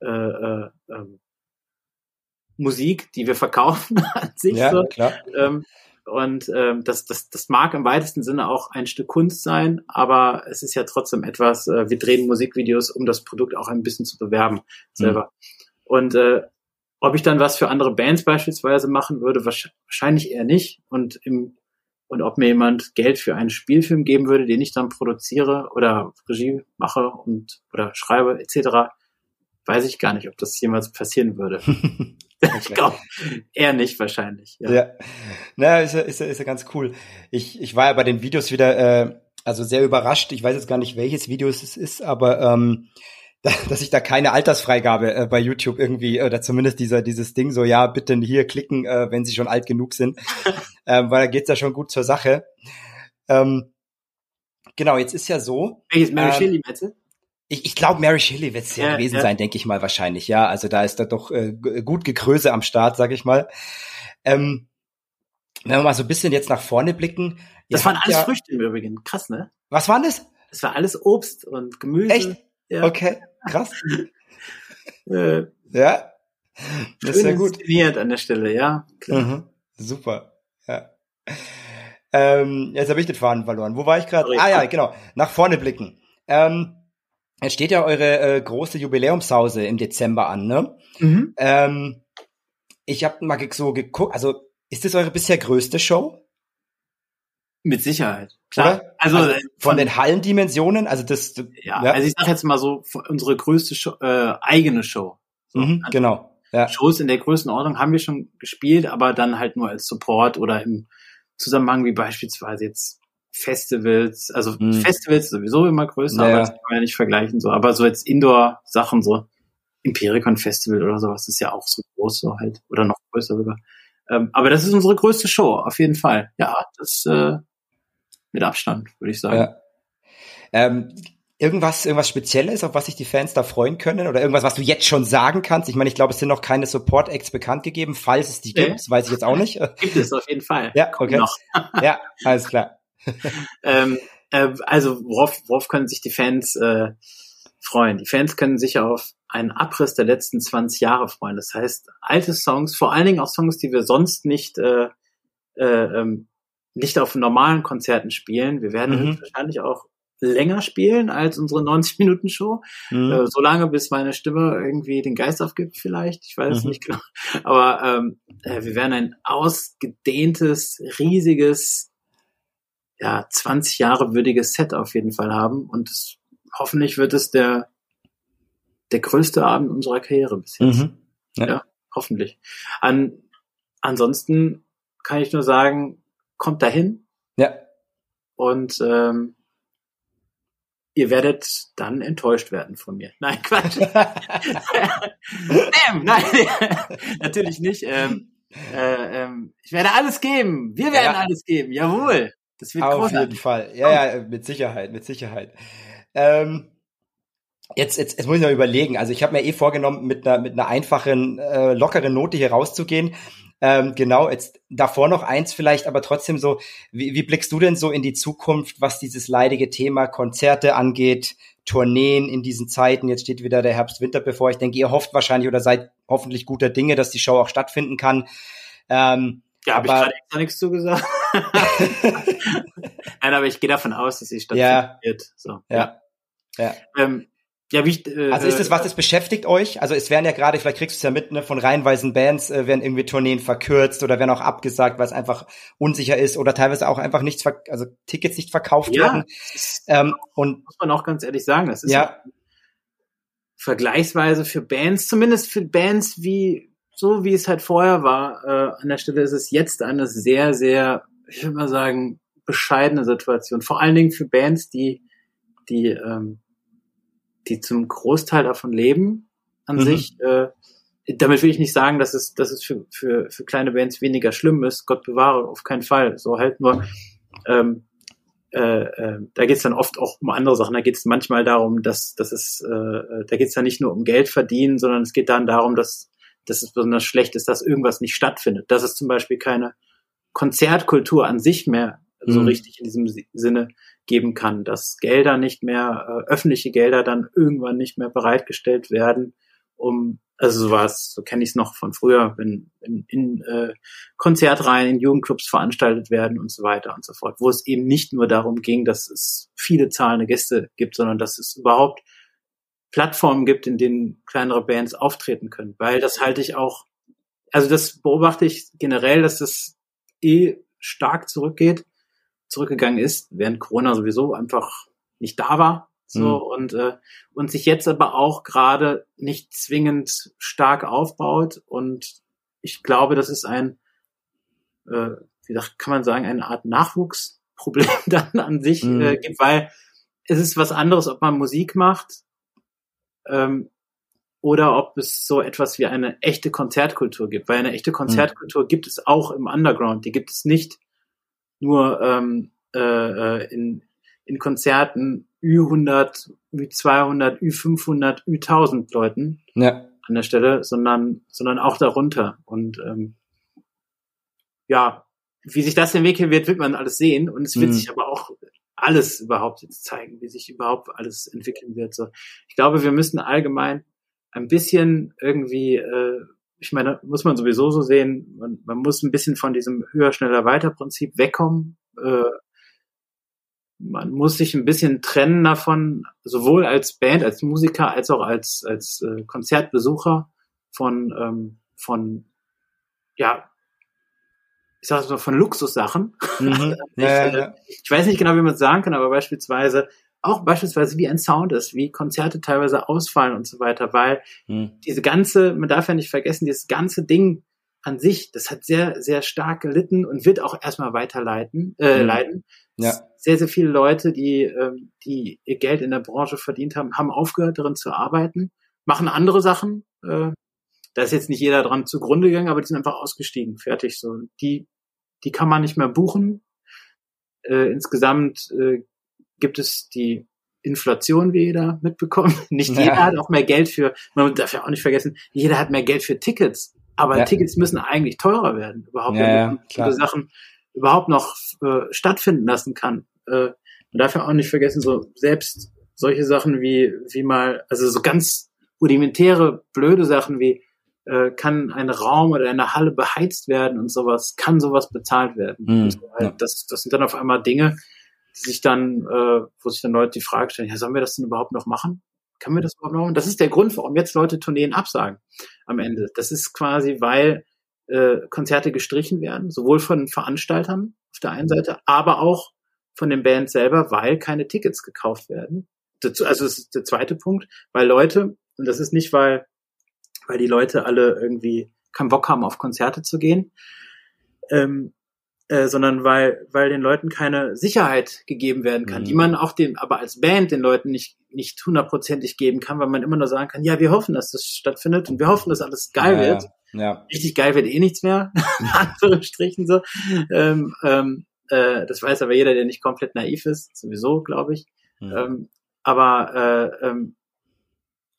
äh, äh, ähm, Musik, die wir verkaufen an sich. Ja, so. klar. Ähm, und ähm, das, das, das mag im weitesten Sinne auch ein Stück Kunst sein, aber es ist ja trotzdem etwas, äh, wir drehen Musikvideos, um das Produkt auch ein bisschen zu bewerben selber. Mhm. Und äh, ob ich dann was für andere Bands beispielsweise machen würde, wahrscheinlich eher nicht. Und im und ob mir jemand Geld für einen Spielfilm geben würde, den ich dann produziere oder Regie mache und oder schreibe etc., weiß ich gar nicht, ob das jemals passieren würde. ich glaube, eher nicht wahrscheinlich. Ja, ja. Na, ist ja, ist, ja, ist ja ganz cool. Ich, ich war ja bei den Videos wieder äh, also sehr überrascht. Ich weiß jetzt gar nicht, welches Video es ist, aber ähm, dass ich da keine Altersfreigabe äh, bei YouTube irgendwie oder zumindest dieser dieses Ding so ja bitte hier klicken, äh, wenn sie schon alt genug sind, ähm, weil da geht's ja schon gut zur Sache. Ähm, genau, jetzt ist ja so. Welches Mary ähm, Shelley bitte? Ich, ich glaube, Mary Shelley wird es ja, ja, gewesen ja. sein, denke ich mal wahrscheinlich. Ja, also da ist da doch äh, gut Gekröse am Start, sag ich mal. Ähm, wenn wir mal so ein bisschen jetzt nach vorne blicken. Das waren alles ja, Früchte im Übrigen. Krass, ne? Was waren das? Das war alles Obst und Gemüse. Echt? Ja. Okay, krass. äh, ja. Das ist ja gut. an der Stelle, ja. Mhm. Super. Ja. Ähm, jetzt habe ich den Faden verloren. Wo war ich gerade? Ah ja, genau. Nach vorne blicken. Ähm, es steht ja eure äh, große Jubiläumshause im Dezember an, ne? Mhm. Ähm, ich habe mal so geguckt, also ist das eure bisher größte Show? Mit Sicherheit. Klar. Also, also von, von, den Hallendimensionen, also das. Ja, ja, also ich sag jetzt mal so, unsere größte Show, äh, eigene Show. So, mhm, also genau. Ja. Shows in der Größenordnung haben wir schon gespielt, aber dann halt nur als Support oder im Zusammenhang wie beispielsweise jetzt Festivals, also mhm. Festivals sowieso immer größer, naja. aber das kann man ja nicht vergleichen, so. Aber so jetzt Indoor-Sachen, so Impericon Festival oder sowas ist ja auch so groß, so halt, oder noch größer sogar. Ähm, aber das ist unsere größte Show, auf jeden Fall. Ja, das, äh, mit Abstand, würde ich sagen. Ja. Ähm, irgendwas, irgendwas Spezielles, auf was sich die Fans da freuen können? Oder irgendwas, was du jetzt schon sagen kannst? Ich meine, ich glaube, es sind noch keine Support-Acts bekannt gegeben. Falls es die gibt, äh, weiß ich jetzt auch nicht. Gibt es auf jeden Fall. Ja, okay. Ja, alles klar. ähm, äh, also, worauf, worauf können sich die Fans äh, freuen? Die Fans können sich auf einen Abriss der letzten 20 Jahre freuen. Das heißt, alte Songs, vor allen Dingen auch Songs, die wir sonst nicht äh, äh, ähm, nicht auf normalen Konzerten spielen. Wir werden mhm. wahrscheinlich auch länger spielen als unsere 90-Minuten-Show. Mhm. Äh, so lange, bis meine Stimme irgendwie den Geist aufgibt vielleicht. Ich weiß es mhm. nicht genau. Aber ähm, äh, wir werden ein ausgedehntes, riesiges, ja, 20 Jahre würdiges Set auf jeden Fall haben. Und das, hoffentlich wird es der, der größte Abend unserer Karriere bis jetzt. Mhm. Ja. ja, hoffentlich. An, ansonsten kann ich nur sagen, kommt dahin. Ja. Und ähm, ihr werdet dann enttäuscht werden von mir. Nein, Quatsch. ähm, nein, natürlich nicht. Ähm, äh, ähm, ich werde alles geben. Wir werden ja. alles geben. Jawohl. Das wird Auf großartig. jeden Fall. Ja, ja, mit Sicherheit, mit Sicherheit. Ähm, Jetzt, jetzt, jetzt muss ich noch überlegen. Also ich habe mir eh vorgenommen, mit einer, mit einer einfachen, äh, lockeren Note hier rauszugehen. Ähm, genau, jetzt davor noch eins vielleicht, aber trotzdem so, wie, wie blickst du denn so in die Zukunft, was dieses leidige Thema Konzerte angeht, Tourneen in diesen Zeiten? Jetzt steht wieder der Herbst-Winter bevor. Ich denke, ihr hofft wahrscheinlich oder seid hoffentlich guter Dinge, dass die Show auch stattfinden kann. Ähm, ja, habe ich gerade extra nichts zugesagt. Nein, aber ich gehe davon aus, dass sie stattfinden ja. So, ja. ja. Ähm, ja, wie ich, äh, also ist das was, das beschäftigt euch? Also es werden ja gerade, vielleicht kriegst du es ja mit, ne, von reihenweisen Bands äh, werden irgendwie Tourneen verkürzt oder werden auch abgesagt, weil es einfach unsicher ist oder teilweise auch einfach nichts, also Tickets nicht verkauft ja, werden. Ähm, und muss man auch ganz ehrlich sagen, das ist ja vergleichsweise für Bands, zumindest für Bands wie so wie es halt vorher war, äh, an der Stelle ist es jetzt eine sehr, sehr ich würde mal sagen, bescheidene Situation. Vor allen Dingen für Bands, die, die, ähm, die zum Großteil davon leben an mhm. sich. Äh, damit will ich nicht sagen, dass es, dass es für, für, für kleine Bands weniger schlimm ist. Gott bewahre, auf keinen Fall. So halt nur, ähm, äh, äh, da geht es dann oft auch um andere Sachen. Da geht es manchmal darum, dass, dass es, äh, da geht es dann nicht nur um Geld verdienen, sondern es geht dann darum, dass, dass es besonders schlecht ist, dass irgendwas nicht stattfindet. Dass es zum Beispiel keine Konzertkultur an sich mehr so mhm. richtig in diesem Sinne geben kann, dass Gelder nicht mehr, äh, öffentliche Gelder dann irgendwann nicht mehr bereitgestellt werden, um also so war es, so kenne ich es noch von früher, wenn in, in äh, Konzertreihen, in Jugendclubs veranstaltet werden und so weiter und so fort, wo es eben nicht nur darum ging, dass es viele zahlende Gäste gibt, sondern dass es überhaupt Plattformen gibt, in denen kleinere Bands auftreten können. Weil das halte ich auch, also das beobachte ich generell, dass das eh stark zurückgeht, zurückgegangen ist, während Corona sowieso einfach nicht da war. So mhm. und äh, und sich jetzt aber auch gerade nicht zwingend stark aufbaut und ich glaube, das ist ein äh, wie kann man sagen eine Art Nachwuchsproblem dann an sich mhm. äh, gibt, weil es ist was anderes, ob man Musik macht ähm, oder ob es so etwas wie eine echte Konzertkultur gibt, weil eine echte Konzertkultur mhm. gibt es auch im Underground, die gibt es nicht nur ähm, äh, äh in in Konzerten Ü100, Ü200, Ü500, Ü1000 Leuten ja. an der Stelle, sondern, sondern auch darunter. Und ähm, ja, wie sich das entwickeln wird, wird man alles sehen. Und es wird mhm. sich aber auch alles überhaupt jetzt zeigen, wie sich überhaupt alles entwickeln wird. So, ich glaube, wir müssen allgemein ein bisschen irgendwie, äh, ich meine, muss man sowieso so sehen, man, man muss ein bisschen von diesem höher, schneller, weiter Prinzip wegkommen. Äh, man muss sich ein bisschen trennen davon, sowohl als Band, als Musiker, als auch als, als äh, Konzertbesucher von, ähm, von, ja, ich sag mal, von Luxussachen. Mhm. ich. Äh, ich weiß nicht genau, wie man es sagen kann, aber beispielsweise, auch beispielsweise wie ein Sound ist, wie Konzerte teilweise ausfallen und so weiter, weil mhm. diese ganze, man darf ja nicht vergessen, dieses ganze Ding an sich, das hat sehr, sehr stark gelitten und wird auch erstmal weiterleiten, äh, mhm. leiden. Ja. Sehr, sehr viele Leute, die, ähm, die ihr Geld in der Branche verdient haben, haben aufgehört, darin zu arbeiten, machen andere Sachen. Äh, da ist jetzt nicht jeder dran zugrunde gegangen, aber die sind einfach ausgestiegen, fertig. So, die, die kann man nicht mehr buchen. Äh, insgesamt äh, gibt es die Inflation, wie jeder mitbekommt. Nicht jeder ja. hat auch mehr Geld für, man darf ja auch nicht vergessen, jeder hat mehr Geld für Tickets. Aber ja. Tickets müssen eigentlich teurer werden, überhaupt, ja, ja, Sachen überhaupt noch äh, stattfinden lassen kann. Äh, man darf ja auch nicht vergessen, so selbst solche Sachen wie, wie mal, also so ganz rudimentäre, blöde Sachen wie, äh, kann ein Raum oder eine Halle beheizt werden und sowas, kann sowas bezahlt werden. Mhm. So, halt, das, das sind dann auf einmal Dinge, die sich dann, äh, wo sich dann Leute die Frage stellen, ja, sollen wir das denn überhaupt noch machen? Können wir das überhaupt noch machen? Das ist der Grund, warum jetzt Leute Tourneen absagen am Ende. Das ist quasi, weil äh, Konzerte gestrichen werden, sowohl von Veranstaltern auf der einen Seite, aber auch von den Bands selber, weil keine Tickets gekauft werden. Dazu, also das ist der zweite Punkt, weil Leute, und das ist nicht, weil, weil die Leute alle irgendwie keinen Bock haben, auf Konzerte zu gehen, ähm, äh, sondern weil, weil den Leuten keine Sicherheit gegeben werden kann, mhm. die man auch den, aber als Band den Leuten nicht, nicht hundertprozentig geben kann, weil man immer nur sagen kann, ja, wir hoffen, dass das stattfindet und wir hoffen, dass alles geil ja, wird. Ja. Richtig geil wird eh nichts mehr, in Anführungsstrichen so. Ähm, ähm, äh, das weiß aber jeder, der nicht komplett naiv ist, sowieso, glaube ich. Mhm. Ähm, aber äh, ähm,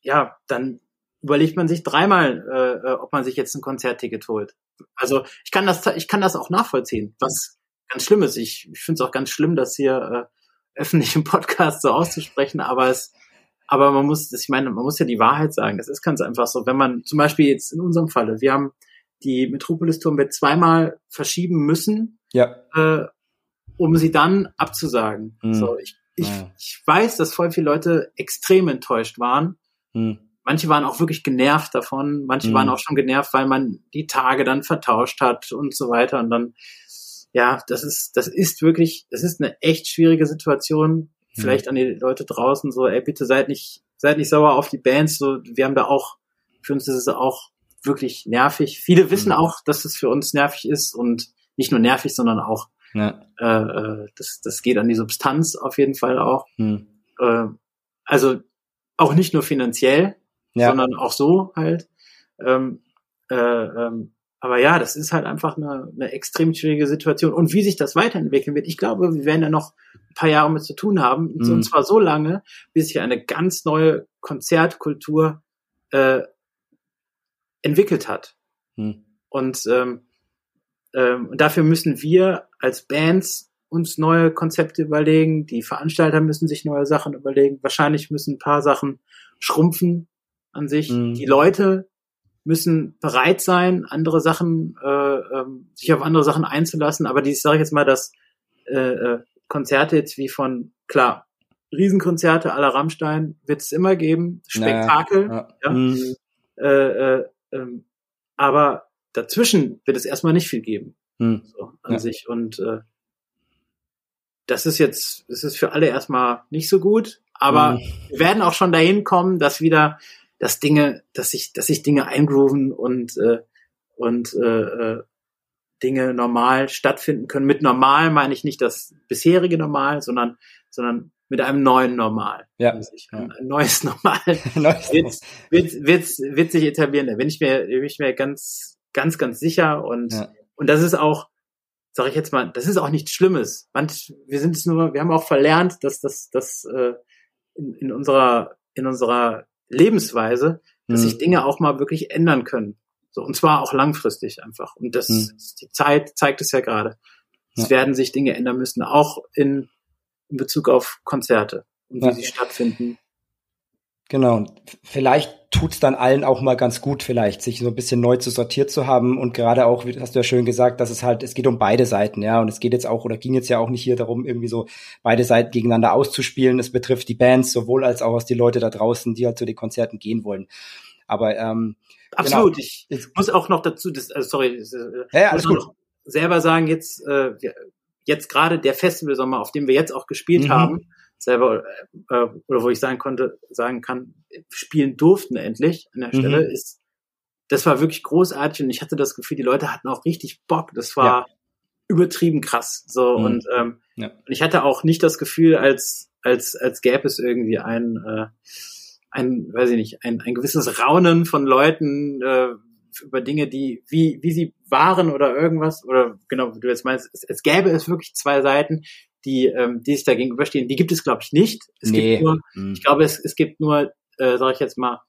ja, dann überlegt man sich dreimal, äh, äh, ob man sich jetzt ein Konzertticket holt. Also ich kann das, ich kann das auch nachvollziehen, was ganz schlimm ist. Ich, ich finde es auch ganz schlimm, das hier äh, öffentlich im Podcast so auszusprechen, aber es, aber man muss, ich meine, man muss ja die Wahrheit sagen. Das ist ganz einfach so. Wenn man zum Beispiel jetzt in unserem Falle, wir haben die Metropolis Turmbett zweimal verschieben müssen, ja. äh, um sie dann abzusagen. Mhm. So, ich, ich, ja. ich weiß, dass voll viele Leute extrem enttäuscht waren. Mhm manche waren auch wirklich genervt davon, manche mhm. waren auch schon genervt, weil man die Tage dann vertauscht hat und so weiter. Und dann, ja, das ist, das ist wirklich, das ist eine echt schwierige Situation. Vielleicht mhm. an die Leute draußen so, ey, bitte seid nicht, seid nicht sauer auf die Bands. So, wir haben da auch, für uns ist es auch wirklich nervig. Viele wissen mhm. auch, dass es für uns nervig ist und nicht nur nervig, sondern auch Ja. Äh, äh, das, das geht an die Substanz auf jeden Fall auch. Hm. Äh, also auch nicht nur finanziell, ja. sondern auch so halt. Ähm, äh, ähm, aber ja, das ist halt einfach eine, eine extrem schwierige Situation. Und wie sich das weiterentwickeln wird, ich glaube, wir werden ja noch ein paar Jahre mit zu tun haben. Mhm. Und zwar so lange, bis sich eine ganz neue Konzertkultur äh, entwickelt hat. Mhm. Und ähm, ähm, dafür müssen wir als Bands uns neue Konzepte überlegen. Die Veranstalter müssen sich neue Sachen überlegen. Wahrscheinlich müssen ein paar Sachen schrumpfen an sich. Mhm. Die Leute müssen bereit sein, andere Sachen, äh, äh, sich auf andere Sachen einzulassen. Aber die, sage ich jetzt mal, dass äh, äh, Konzerte jetzt wie von, klar, Riesenkonzerte aller Rammstein wird es immer geben, Spektakel, naja, ja. Mhm. Äh, äh, ähm, aber dazwischen wird es erstmal nicht viel geben. Mhm. So, an ja. sich. Und äh, das ist jetzt, das ist für alle erstmal nicht so gut, aber mhm. wir werden auch schon dahin kommen, dass wieder dass Dinge, dass sich, dass sich Dinge eingrooven und äh, und äh, äh, Dinge normal stattfinden können. Mit normal meine ich nicht das bisherige Normal, sondern sondern mit einem neuen Normal. Ja. Ein, ein neues Normal wird, wird, wird, wird sich etablieren. Da bin ich mir, bin ich mir ganz, ganz, ganz sicher. Und, ja. und das ist auch, sage ich jetzt mal, das ist auch nichts Schlimmes. Manch, wir sind es nur, wir haben auch verlernt, dass das, das äh, in, in unserer, in unserer Lebensweise, dass sich Dinge auch mal wirklich ändern können. So, und zwar auch langfristig einfach. Und das, mhm. die Zeit zeigt es ja gerade. Es ja. werden sich Dinge ändern müssen, auch in, in Bezug auf Konzerte und wie ja. sie stattfinden. Genau. Und vielleicht tut's dann allen auch mal ganz gut, vielleicht, sich so ein bisschen neu zu sortiert zu haben. Und gerade auch, wie hast du ja schön gesagt, dass es halt, es geht um beide Seiten, ja. Und es geht jetzt auch, oder ging jetzt ja auch nicht hier darum, irgendwie so beide Seiten gegeneinander auszuspielen. Es betrifft die Bands sowohl als auch die Leute da draußen, die halt zu den Konzerten gehen wollen. Aber ähm, absolut. Genau. Ich, ich muss auch noch dazu, das, also sorry, das, äh, ja, alles gut. selber sagen jetzt, äh, jetzt gerade der Festivalsommer, auf dem wir jetzt auch gespielt mhm. haben selber äh, oder wo ich sagen konnte, sagen kann, spielen durften endlich an der mhm. Stelle, ist das war wirklich großartig und ich hatte das Gefühl, die Leute hatten auch richtig Bock. Das war ja. übertrieben krass. So mhm. und ähm, ja. ich hatte auch nicht das Gefühl, als als als gäbe es irgendwie ein äh, ein, weiß ich nicht, ein, ein gewisses Raunen von Leuten äh, über Dinge, die wie wie sie waren oder irgendwas oder genau, wie du jetzt meinst, es, es gäbe es wirklich zwei Seiten, die, ähm, die sich da gegenüberstehen, die gibt es, glaube ich, nicht. Es nee. gibt nur, hm. ich glaube, es, es gibt nur, äh, sage ich jetzt mal,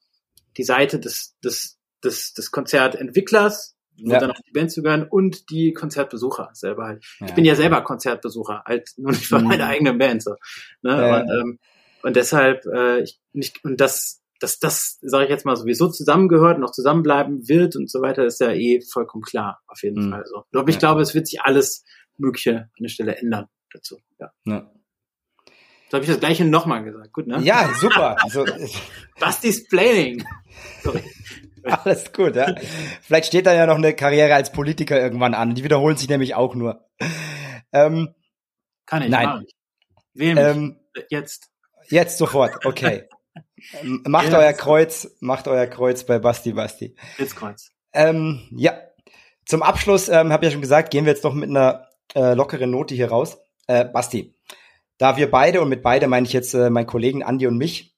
die Seite des, des, des, des Konzertentwicklers, wo ja. dann auch die Band zu gehören und die Konzertbesucher selber halt. Ja. Ich bin ja selber Konzertbesucher, halt nur nicht von mhm. meiner eigenen Band so. Ne? Ja. Und, ähm, und deshalb, äh, ich, nicht, und das, dass das, sage ich jetzt mal, sowieso zusammengehört und auch zusammenbleiben wird und so weiter, ist ja eh vollkommen klar, auf jeden mhm. Fall so. Aber ich glaube, es wird sich alles Mögliche an der Stelle ändern dazu. Ja. ja. So habe ich das gleiche nochmal gesagt. Gut, ne? Ja, super. Also, Basti's Planning. Sorry. Alles gut, ja. Vielleicht steht da ja noch eine Karriere als Politiker irgendwann an. Die wiederholen sich nämlich auch nur. Ähm, Kann ich, nein. Wählen ähm, jetzt. Jetzt sofort, okay. macht jetzt. euer Kreuz, macht euer Kreuz bei Basti Basti. Jetzt Kreuz. Ähm, ja. Zum Abschluss, ähm, habe ich ja schon gesagt, gehen wir jetzt noch mit einer äh, lockeren Note hier raus. Äh, Basti, da wir beide, und mit beide meine ich jetzt äh, meinen Kollegen Andi und mich,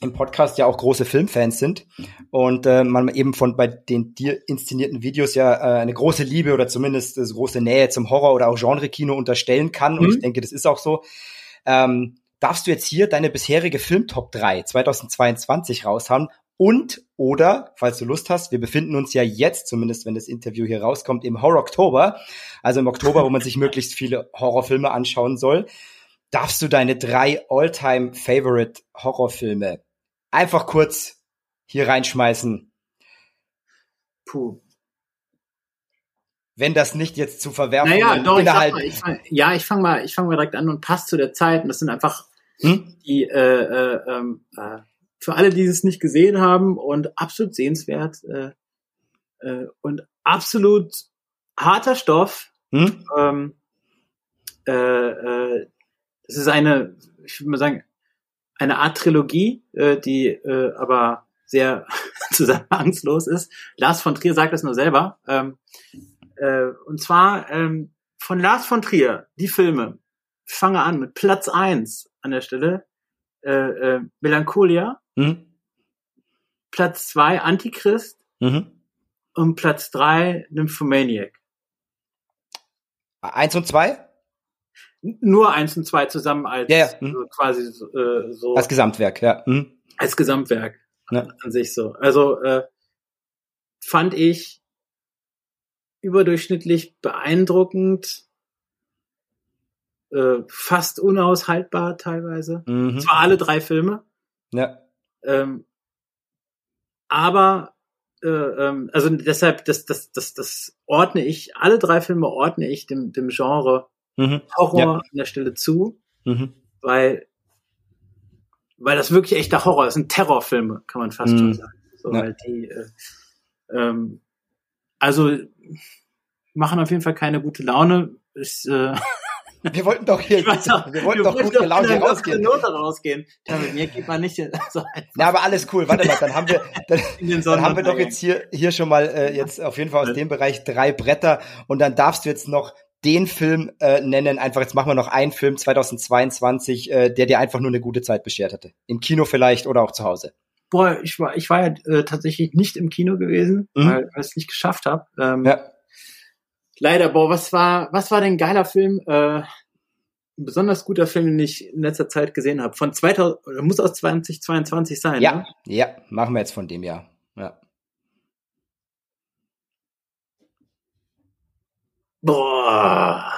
im Podcast ja auch große Filmfans sind und äh, man eben von bei den dir inszenierten Videos ja äh, eine große Liebe oder zumindest äh, große Nähe zum Horror oder auch Genre-Kino unterstellen kann mhm. und ich denke, das ist auch so. Ähm, darfst du jetzt hier deine bisherige Film-Top 3 2022 raushauen und oder, falls du Lust hast, wir befinden uns ja jetzt, zumindest wenn das Interview hier rauskommt, im Horror Oktober, also im Oktober, wo man sich möglichst viele Horrorfilme anschauen soll, darfst du deine drei All-Time Favorite Horrorfilme einfach kurz hier reinschmeißen. Puh. Wenn das nicht jetzt zu verwerfen naja, doch, ich mal, ich fang, ja, ich fange mal, ich fange mal direkt an und passt zu der Zeit. Und das sind einfach hm? die äh, äh, ähm, äh, für alle, die es nicht gesehen haben und absolut sehenswert äh, äh, und absolut harter Stoff. Hm? Ähm, äh, äh, es ist eine, ich würde mal sagen, eine Art Trilogie, äh, die äh, aber sehr zusammenhangslos ist. Lars von Trier sagt das nur selber. Ähm, äh, und zwar ähm, von Lars von Trier, die Filme. Ich fange an mit Platz eins an der Stelle. Äh, äh, Melancholia. Mhm. Platz zwei Antichrist. Mhm. Und Platz drei Nymphomaniac. Eins und zwei? Nur eins und zwei zusammen als Ja, ja. Mhm. so quasi so, äh, so Als Gesamtwerk, ja. Mhm. als Gesamtwerk Ja. an sich so. Also äh, fand ich überdurchschnittlich beeindruckend, äh, fast unaushaltbar teilweise. Mhm. Zwar alle drei Filme, Ja. Ähm, aber äh, ähm, also deshalb, das, das, das, das ordne ich, alle drei Filme ordne ich dem, dem Genre Mhm. Horror Ja. an der Stelle zu, Mhm. weil, weil das wirklich echter Horror ist, sind Terrorfilme, kann man fast Mhm. schon sagen. So, Ja. weil die, äh, ähm, also machen auf jeden Fall keine gute Laune. Ich, äh, Wir wollten doch hier, auch, wir wollten doch gut gelaunt hier rausgehen. Note rausgehen. Ja, mit mir geht man nicht einfach Ja, aber alles cool. Warte mal, dann haben wir, dann, in dann haben wir doch jetzt hier, hier schon mal äh, jetzt auf jeden Fall aus dem Bereich drei Bretter und dann darfst du jetzt noch den Film äh, nennen. Einfach jetzt machen wir noch einen Film 2022, äh, der dir einfach nur eine gute Zeit beschert hatte. Im Kino vielleicht oder auch zu Hause. Boah, ich war, ich war ja äh, tatsächlich nicht im Kino gewesen, Mhm. weil, weil ich es nicht geschafft habe. Ähm, Ja. Leider, boah, was war, was war denn ein geiler Film? Äh, ein besonders guter Film, den ich in letzter Zeit gesehen habe. Von 2000, oder muss aus 2022 sein. Ja, Ne? ja, machen wir jetzt von dem Jahr. Ja. Boah.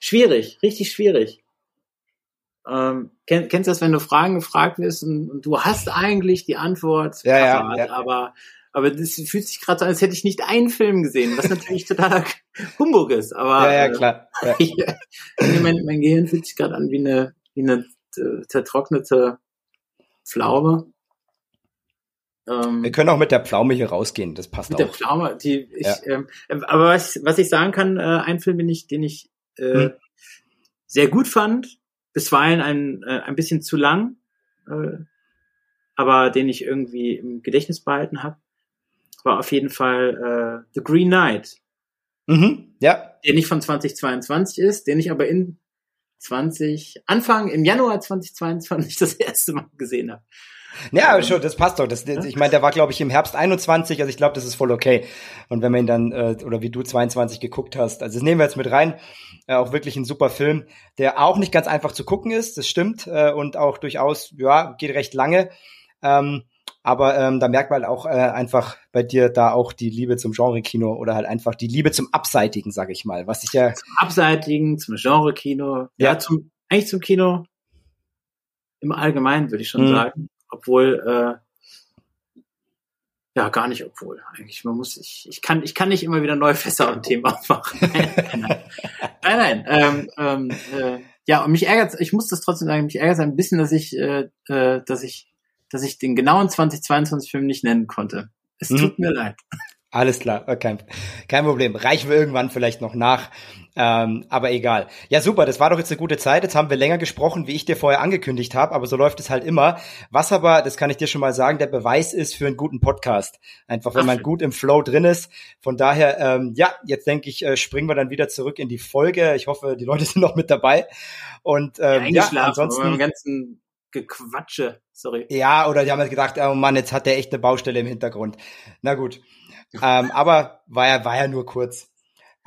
Schwierig, richtig schwierig. Ähm, kenn, kennst du das, wenn du Fragen gefragt wirst und, und du hast eigentlich die Antwort Ja, ja, ja. aber aber das fühlt sich gerade so an, als hätte ich nicht einen Film gesehen, was natürlich totaler Humbug ist. Aber ja, ja, äh, klar. Ja. ich, mein, mein Gehirn fühlt sich gerade an wie eine, wie eine äh, zertrocknete Pflaume. Ähm, Wir können auch mit der Pflaume hier rausgehen, das passt mit der auch. Pflaume, die ich, Ja. ähm, ähm, aber was, was ich sagen kann, äh, ein Film, den ich, den ich äh, Hm. sehr gut fand, bisweilen ein, äh, ein bisschen zu lang, äh, aber den ich irgendwie im Gedächtnis behalten habe, war auf jeden Fall äh, The Green Knight, Mhm, ja, der nicht von 2022 ist, den ich aber in 20, Anfang im Januar 2022 das erste Mal gesehen habe. Ja, Ähm, schon, das passt doch. Das, ich meine, der war, glaube ich, im Herbst 21, also ich glaube, das ist voll okay. Und wenn man ihn dann, äh, oder wie du 22 geguckt hast, also das nehmen wir jetzt mit rein, äh, auch wirklich ein super Film, der auch nicht ganz einfach zu gucken ist, das stimmt, äh, und auch durchaus, ja, geht recht lange. Ähm, aber ähm, da merkt man halt auch äh, einfach bei dir da auch die Liebe zum Genre-Kino oder halt einfach die Liebe zum Abseitigen, sag ich mal, was ich ja, Zum Abseitigen, zum Genre-Kino, ja, Ja. zum, eigentlich zum Kino im Allgemeinen, würde ich schon Mhm. sagen. Obwohl, äh, ja, gar nicht obwohl. Eigentlich, man muss, ich, ich kann, ich kann nicht immer wieder neue Fässer und Themen aufmachen. nein, nein, nein. Ähm, ähm, äh, ja, und mich ärgert, ich muss das trotzdem sagen, mich ärgert ein bisschen, dass ich, äh, äh, dass ich, dass ich den genauen 2022 Film nicht nennen konnte. Es Mhm. tut mir leid. Alles klar, äh, kein, kein Problem. Reichen wir irgendwann vielleicht noch nach. Ähm, aber egal. Ja, super, das war doch jetzt eine gute Zeit. Jetzt haben wir länger gesprochen, wie ich dir vorher angekündigt habe, aber so läuft es halt immer. Was aber, das kann ich dir schon mal sagen, der Beweis ist für einen guten Podcast. Einfach, wenn man gut im Flow drin ist. Von daher, ähm, ja, jetzt denke ich, äh, springen wir dann wieder zurück in die Folge. Ich hoffe, die Leute sind noch mit dabei. Und ähm, ja, beim ansonsten. ganzen Gequatsche. Sorry. Ja, oder die haben halt gedacht, oh Mann, jetzt hat der echt eine Baustelle im Hintergrund. Na gut. ähm, aber war ja, war ja nur kurz.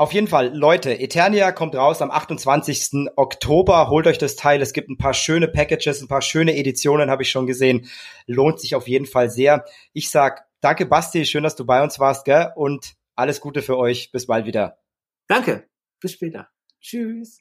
Auf jeden Fall, Leute, Eternia kommt raus am 28. Oktober. Holt euch das Teil. Es gibt ein paar schöne Packages, ein paar schöne Editionen, habe ich schon gesehen. Lohnt sich auf jeden Fall sehr. Ich sag danke, Basti. Schön, dass du bei uns warst, gell? Und alles Gute für euch. Bis bald wieder. Danke. Bis später. Tschüss.